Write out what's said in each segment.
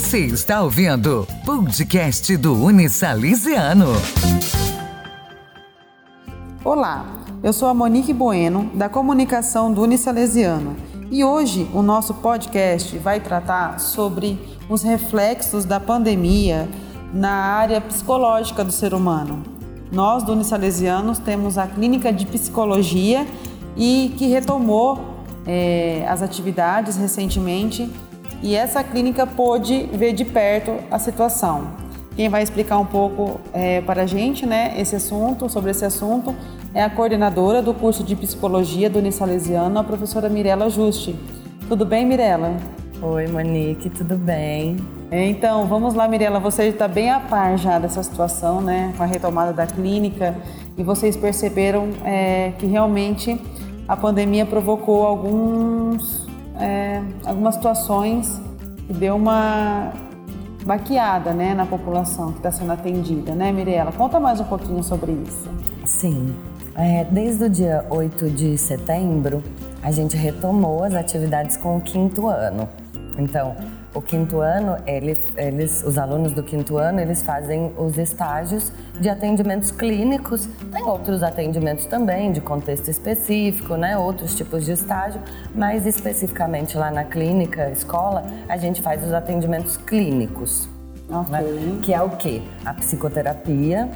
Você está ouvindo podcast do Unisalesiano. Olá, eu sou a Monique Bueno, da comunicação do Unisalesiano. E hoje o nosso podcast vai tratar sobre os reflexos da pandemia na área psicológica do ser humano. Nós do Unisalesianos temos a clínica de psicologia e que retomou é, as atividades recentemente e essa clínica pôde ver de perto a situação. Quem vai explicar um pouco é, para a gente né, esse assunto, sobre esse assunto, é a coordenadora do curso de psicologia do Unisalesiano, a professora Mirella Juste. Tudo bem, Mirella? Oi, Monique, tudo bem? É, então, vamos lá, Mirella, você está bem a par já dessa situação, né, com a retomada da clínica, e vocês perceberam é, que realmente a pandemia provocou alguns algumas situações que deu uma baqueada né, na população que está sendo atendida, né, Mirella? Conta mais um pouquinho sobre isso. Sim. É, desde o dia 8 de setembro, a gente retomou as atividades com o quinto ano. Então, o quinto ano, eles, eles, os alunos do quinto ano, eles fazem os estágios de atendimentos clínicos. Tem outros atendimentos também, de contexto específico, né? Outros tipos de estágio, mas especificamente lá na clínica, escola, a gente faz os atendimentos clínicos. Okay. Né? Que é o quê? A psicoterapia,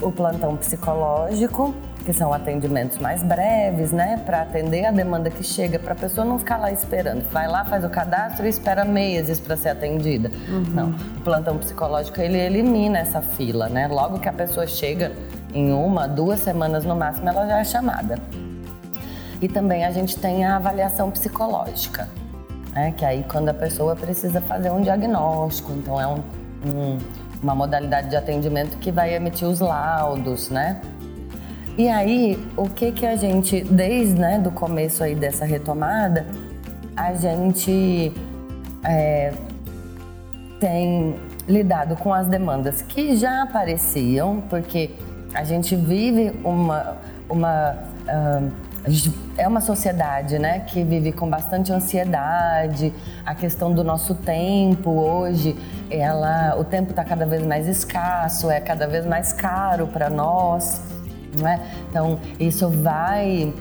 o plantão psicológico que são atendimentos mais breves, né, para atender a demanda que chega, para a pessoa não ficar lá esperando. Vai lá, faz o cadastro e espera meses para ser atendida. Uhum. Não, o plantão psicológico ele elimina essa fila, né? Logo que a pessoa chega, em uma, duas semanas no máximo, ela já é chamada. E também a gente tem a avaliação psicológica, né? Que aí quando a pessoa precisa fazer um diagnóstico, então é um, um, uma modalidade de atendimento que vai emitir os laudos, né? E aí, o que que a gente, desde né, do começo aí dessa retomada, a gente é, tem lidado com as demandas que já apareciam, porque a gente vive uma, uma uh, é uma sociedade, né, que vive com bastante ansiedade. A questão do nosso tempo hoje, ela, o tempo está cada vez mais escasso, é cada vez mais caro para nós não é? Então, isso vai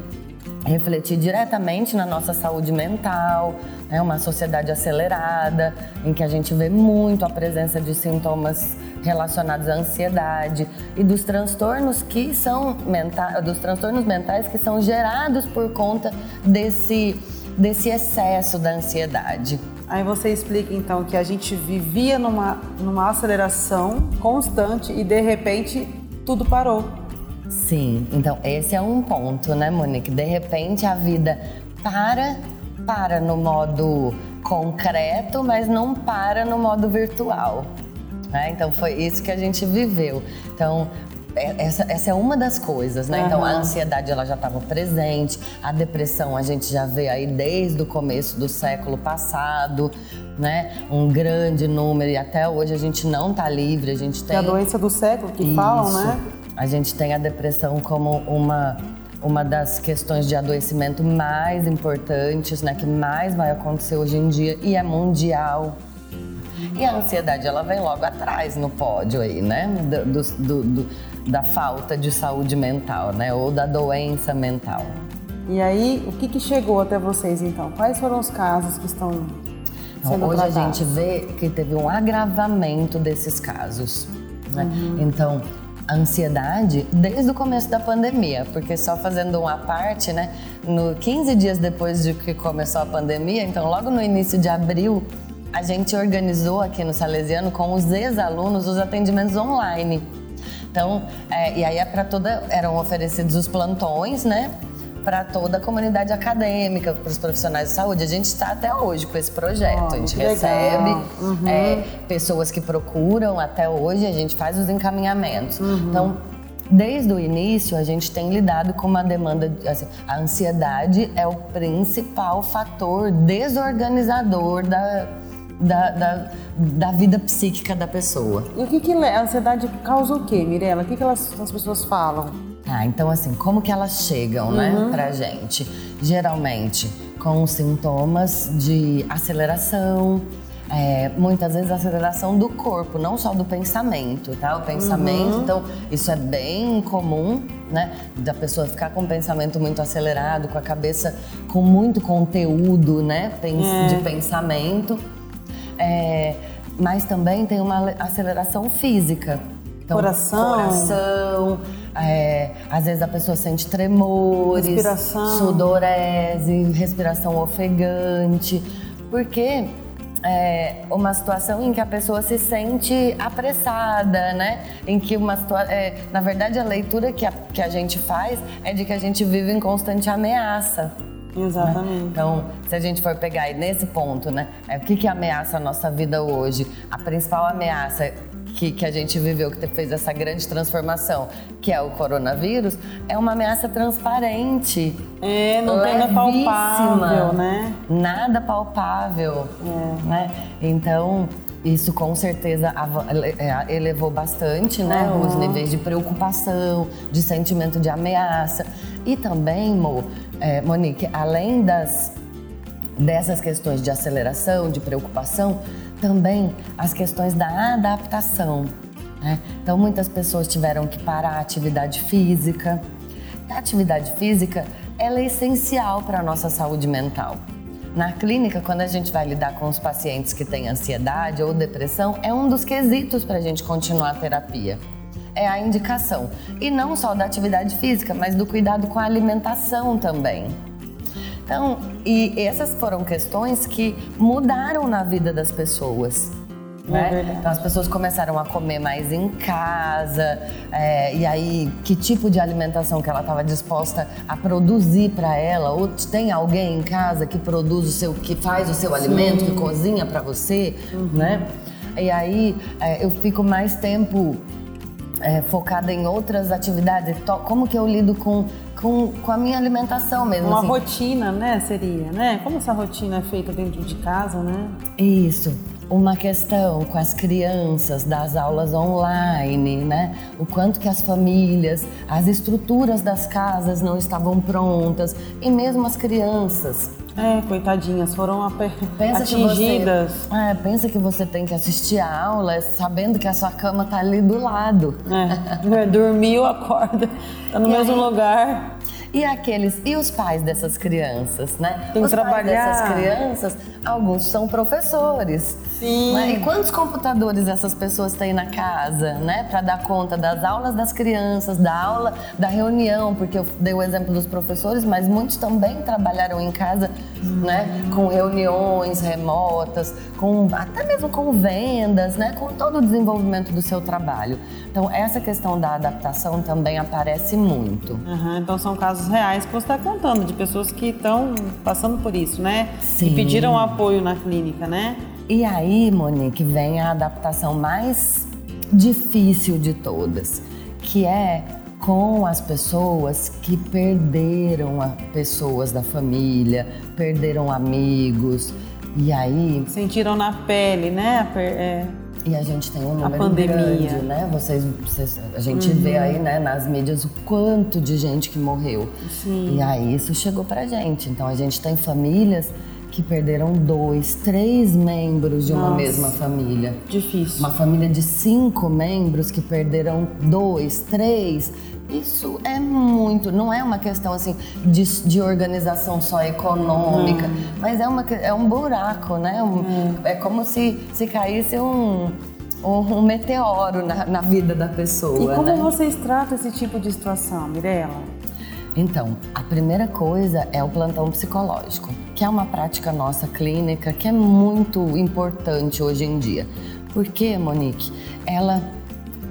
refletir diretamente na nossa saúde mental, né? uma sociedade acelerada, em que a gente vê muito a presença de sintomas relacionados à ansiedade e dos transtornos que são mentais, dos transtornos mentais que são gerados por conta desse desse excesso da ansiedade. Aí você explica então que a gente vivia numa, numa aceleração constante e de repente tudo parou. Sim, então esse é um ponto, né, Monique? De repente a vida para, para no modo concreto, mas não para no modo virtual. Né? Então foi isso que a gente viveu. Então é, essa, essa, é uma das coisas, né? Uhum. Então a ansiedade ela já estava presente, a depressão a gente já vê aí desde o começo do século passado, né? Um grande número e até hoje a gente não está livre, a gente tem. É a doença do século que Isso. falam, né? A gente tem a depressão como uma uma das questões de adoecimento mais importantes, né, que mais vai acontecer hoje em dia e é mundial. E a ansiedade ela vem logo atrás no pódio aí, né, do, do, do, da falta de saúde mental, né, ou da doença mental. E aí, o que, que chegou até vocês então? Quais foram os casos que estão sendo Hoje tratados? a gente vê que teve um agravamento desses casos. Né? Uhum. Então, a ansiedade desde o começo da pandemia, porque só fazendo uma parte, né, no 15 dias depois de que começou a pandemia, então logo no início de abril, a gente organizou aqui no Salesiano com os ex-alunos os atendimentos online. Então, é, e aí é para toda eram oferecidos os plantões, né? Para toda a comunidade acadêmica, para os profissionais de saúde. A gente está até hoje com esse projeto. Oh, a gente recebe uhum. é, pessoas que procuram até hoje, a gente faz os encaminhamentos. Uhum. Então, desde o início, a gente tem lidado com uma demanda. Assim, a ansiedade é o principal fator desorganizador da. Da, da, da, vida psíquica da pessoa. E o que, que a ansiedade causa o quê, Mirella? O que, que elas, as pessoas falam? Ah, então assim, como que elas chegam, né, uhum. pra gente? Geralmente com sintomas de aceleração, é, muitas vezes aceleração do corpo, não só do pensamento, tá? O pensamento, uhum. então isso é bem comum, né? Da pessoa ficar com o pensamento muito acelerado, com a cabeça com muito conteúdo, né? É. De pensamento. É, mas também tem uma aceleração física. Então, coração. Coração. É, às vezes a pessoa sente tremores, respiração. sudorese, respiração ofegante. Porque é uma situação em que a pessoa se sente apressada, né? Em que uma situação. É, na verdade, a leitura que a, que a gente faz é de que a gente vive em constante ameaça. Exatamente. Né? Então, se a gente for pegar aí nesse ponto, né? É, o que, que ameaça a nossa vida hoje? A principal ameaça que, que a gente viveu, que fez essa grande transformação, que é o coronavírus, é uma ameaça transparente. É, não tem nada palpável, né? Nada palpável. É. Né? Então, isso com certeza é, elevou bastante né, uhum. os níveis de preocupação, de sentimento de ameaça. E também, Mo, é, Monique, além das, dessas questões de aceleração, de preocupação, também as questões da adaptação. Né? Então, muitas pessoas tiveram que parar a atividade física. A atividade física ela é essencial para a nossa saúde mental. Na clínica, quando a gente vai lidar com os pacientes que têm ansiedade ou depressão, é um dos quesitos para a gente continuar a terapia. É a indicação. E não só da atividade física, mas do cuidado com a alimentação também. Então, e essas foram questões que mudaram na vida das pessoas. Né? então as pessoas começaram a comer mais em casa, é, e aí que tipo de alimentação que ela estava disposta a produzir para ela? Ou tem alguém em casa que produz o seu, que faz o seu Sim. alimento, que cozinha para você, uhum. né? E aí é, eu fico mais tempo é, focada em outras atividades. Como que eu lido com com, com a minha alimentação mesmo. Uma assim. rotina, né? Seria, né? Como essa rotina é feita dentro de casa, né? Isso. Uma questão com as crianças das aulas online, né? O quanto que as famílias, as estruturas das casas não estavam prontas e mesmo as crianças é, coitadinhas, foram atingidas. Você, é, pensa que você tem que assistir a aula sabendo que a sua cama tá ali do lado. É, dormiu, acorda, tá no e mesmo aí, lugar. E aqueles, e os pais dessas crianças, né? Tem os trabalhar. pais dessas crianças, alguns são professores. Sim. Né? E quantos computadores essas pessoas têm na casa, né? Para dar conta das aulas das crianças, da aula, da reunião, porque eu dei o exemplo dos professores, mas muitos também trabalharam em casa. Né? Com reuniões remotas, com até mesmo com vendas, né? Com todo o desenvolvimento do seu trabalho. Então essa questão da adaptação também aparece muito. Uhum, então são casos reais que você está contando de pessoas que estão passando por isso, né? Sim. E pediram apoio na clínica, né? E aí, Monique, vem a adaptação mais difícil de todas, que é com as pessoas que perderam pessoas da família, perderam amigos. E aí. Sentiram na pele, né? É... E a gente tem um número a pandemia. grande, né? Vocês, vocês a gente uhum. vê aí, né, nas mídias o quanto de gente que morreu. Sim. E aí isso chegou pra gente. Então a gente tem famílias que perderam dois, três membros de uma Nossa, mesma família. Difícil. Uma família de cinco membros que perderam dois, três. Isso é muito, não é uma questão assim de, de organização só econômica, hum. mas é, uma, é um buraco, né? Um, hum. É como se, se caísse um, um, um meteoro na, na, vida da pessoa. E como né? vocês tratam esse tipo de situação, Mirella? Então, a primeira coisa é o plantão psicológico que é uma prática nossa clínica que é muito importante hoje em dia. Porque, Monique, ela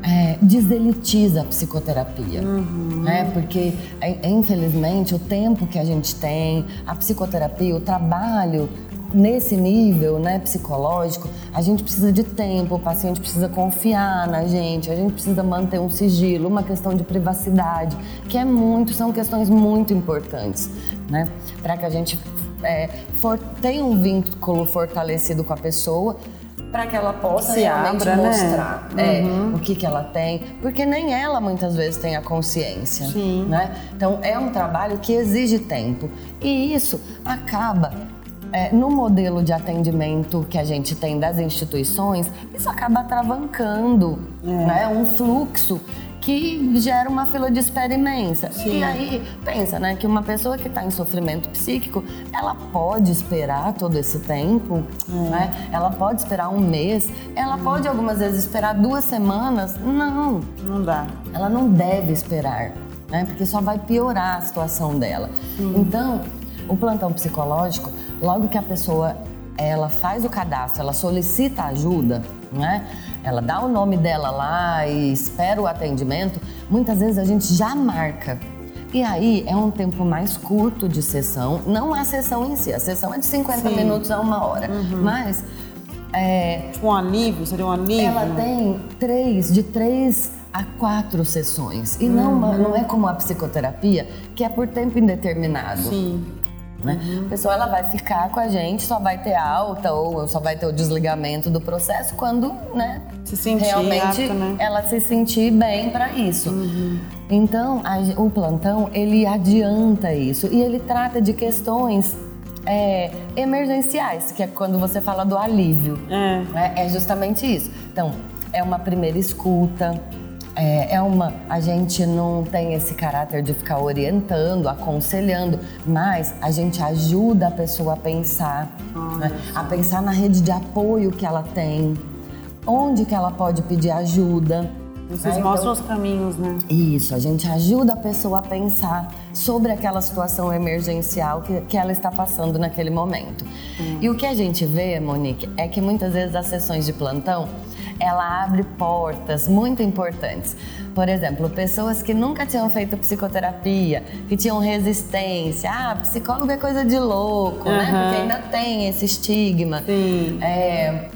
é, deselitiza a psicoterapia, uhum. né? Porque, é, infelizmente, o tempo que a gente tem, a psicoterapia, o trabalho nesse nível né, psicológico, a gente precisa de tempo, o paciente precisa confiar na gente, a gente precisa manter um sigilo, uma questão de privacidade, que é muito, são questões muito importantes, né? Para que a gente é, for, tem um vínculo fortalecido com a pessoa para que ela possa Se realmente abra, né? mostrar né? uhum. é, o que, que ela tem, porque nem ela muitas vezes tem a consciência, Sim. né? Então é um trabalho que exige tempo e isso acaba é, no modelo de atendimento que a gente tem das instituições, isso acaba travancando é. né, um fluxo que gera uma fila de espera imensa. Sim. E aí, pensa, né, que uma pessoa que está em sofrimento psíquico, ela pode esperar todo esse tempo, é. né? Ela pode esperar um mês, ela pode algumas vezes esperar duas semanas. Não. Não dá. Ela não deve esperar, né? Porque só vai piorar a situação dela. Sim. Então, o plantão psicológico, logo que a pessoa ela faz o cadastro, ela solicita ajuda, né? Ela dá o nome dela lá e espera o atendimento. Muitas vezes a gente já marca. E aí é um tempo mais curto de sessão, não a sessão em si, a sessão é de 50 Sim. minutos a uma hora. Uhum. Mas. É, tipo um alívio, seria um alívio? Ela tem três, de três a quatro sessões. E não, uhum. não é como a psicoterapia, que é por tempo indeterminado. Sim. Né? Uhum. A pessoa ela vai ficar com a gente, só vai ter alta ou só vai ter o desligamento do processo quando, né, se sentir realmente apto, né? ela se sentir bem para isso. Uhum. Então, a, o plantão ele adianta isso e ele trata de questões é, emergenciais, que é quando você fala do alívio. É. Né? é justamente isso. Então, é uma primeira escuta, é, é, uma. A gente não tem esse caráter de ficar orientando, aconselhando, mas a gente ajuda a pessoa a pensar, né? a pensar na rede de apoio que ela tem, onde que ela pode pedir ajuda. Vocês né? mostram então, os caminhos, né? Isso, a gente ajuda a pessoa a pensar sobre aquela situação emergencial que, que ela está passando naquele momento. Hum. E o que a gente vê, Monique, é que muitas vezes as sessões de plantão ela abre portas muito importantes. Por exemplo, pessoas que nunca tinham feito psicoterapia, que tinham resistência. Ah, psicólogo é coisa de louco, uhum. né? Porque ainda tem esse estigma. Sim. É,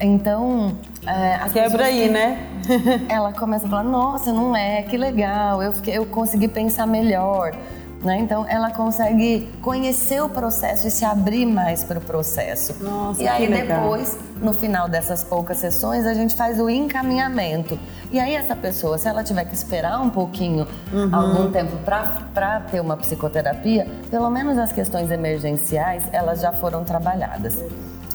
então. É, Quebra aí, que, né? ela começa a falar: nossa, não é, que legal, eu, fiquei, eu consegui pensar melhor. Né? Então, ela consegue conhecer o processo e se abrir mais para o processo. Nossa, e aí, depois, no final dessas poucas sessões, a gente faz o encaminhamento. E aí, essa pessoa, se ela tiver que esperar um pouquinho, uhum. algum tempo para ter uma psicoterapia, pelo menos as questões emergenciais, elas já foram trabalhadas.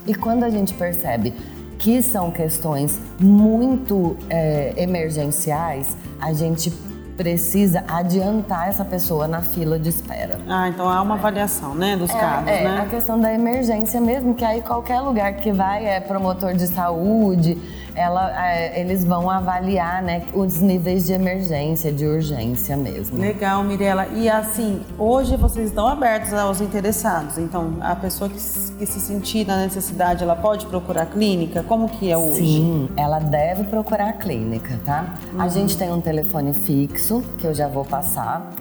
E quando a gente percebe que são questões muito é, emergenciais, a gente precisa adiantar essa pessoa na fila de espera. Ah, então há uma avaliação, né, dos é, casos, é, né? a questão da emergência mesmo, que aí qualquer lugar que vai é promotor de saúde, ela, é, eles vão avaliar né, os níveis de emergência, de urgência mesmo. Legal, Mirella. E assim, hoje vocês estão abertos aos interessados. Então, a pessoa que, que se sentir na necessidade, ela pode procurar a clínica? Como que é hoje? Sim, ela deve procurar a clínica, tá? Uhum. A gente tem um telefone fixo, que eu já vou passar.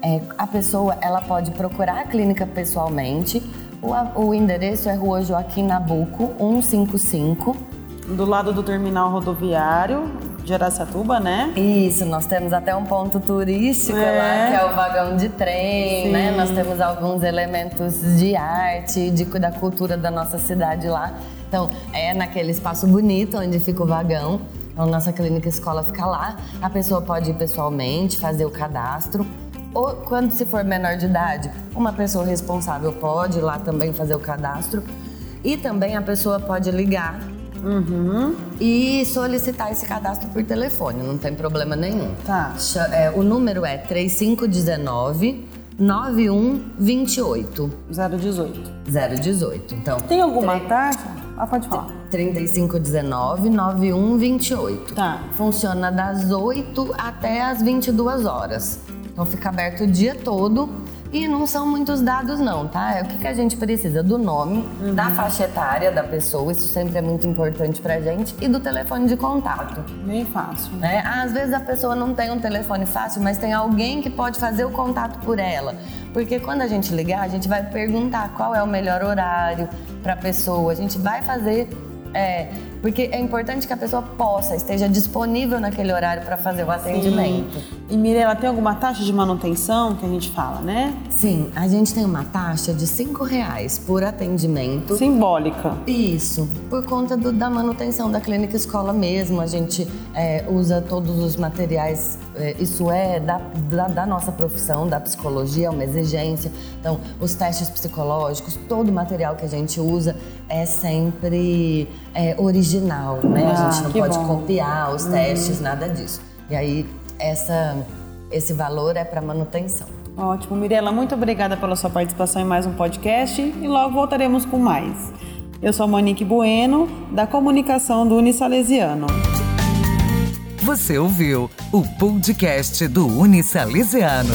É, a pessoa, ela pode procurar a clínica pessoalmente. O, o endereço é Rua Joaquim Nabuco, 155 do lado do terminal rodoviário de Aracatuba, né? Isso, nós temos até um ponto turístico é. lá, que é o vagão de trem, Sim. né? Nós temos alguns elementos de arte, de, da cultura da nossa cidade lá. Então, é naquele espaço bonito onde fica o vagão. A nossa clínica escola fica lá. A pessoa pode ir pessoalmente, fazer o cadastro. Ou quando se for menor de idade, uma pessoa responsável pode ir lá também fazer o cadastro. E também a pessoa pode ligar Uhum. E solicitar esse cadastro por telefone, não tem problema nenhum. Tá. É, o número é 3519 9128. 018. 018. Então. Tem alguma taxa? Ah, pode falar. 3519 9128. Tá. Funciona das 8 até as 22 horas. Então fica aberto o dia todo e não são muitos dados, não, tá? É o que, que a gente precisa? Do nome, uhum. da faixa etária da pessoa, isso sempre é muito importante pra gente, e do telefone de contato. Bem fácil. Né? Às vezes a pessoa não tem um telefone fácil, mas tem alguém que pode fazer o contato por ela. Porque quando a gente ligar, a gente vai perguntar qual é o melhor horário pra pessoa, a gente vai fazer. É, porque é importante que a pessoa possa, esteja disponível naquele horário para fazer o atendimento. Sim. E Mirela, tem alguma taxa de manutenção que a gente fala, né? Sim, a gente tem uma taxa de cinco reais por atendimento. Simbólica. Isso, por conta do, da manutenção da clínica escola mesmo. A gente é, usa todos os materiais, é, isso é da, da, da, nossa profissão, da psicologia, é uma exigência. Então, os testes psicológicos, todo o material que a gente usa é sempre é, original, né? Ah, a gente não pode bom. copiar os testes, uhum. nada disso. E aí essa, esse valor é para manutenção. Ótimo. Mirela, muito obrigada pela sua participação em mais um podcast e logo voltaremos com mais. Eu sou Monique Bueno, da comunicação do Unisalesiano. Você ouviu o podcast do Unisalesiano.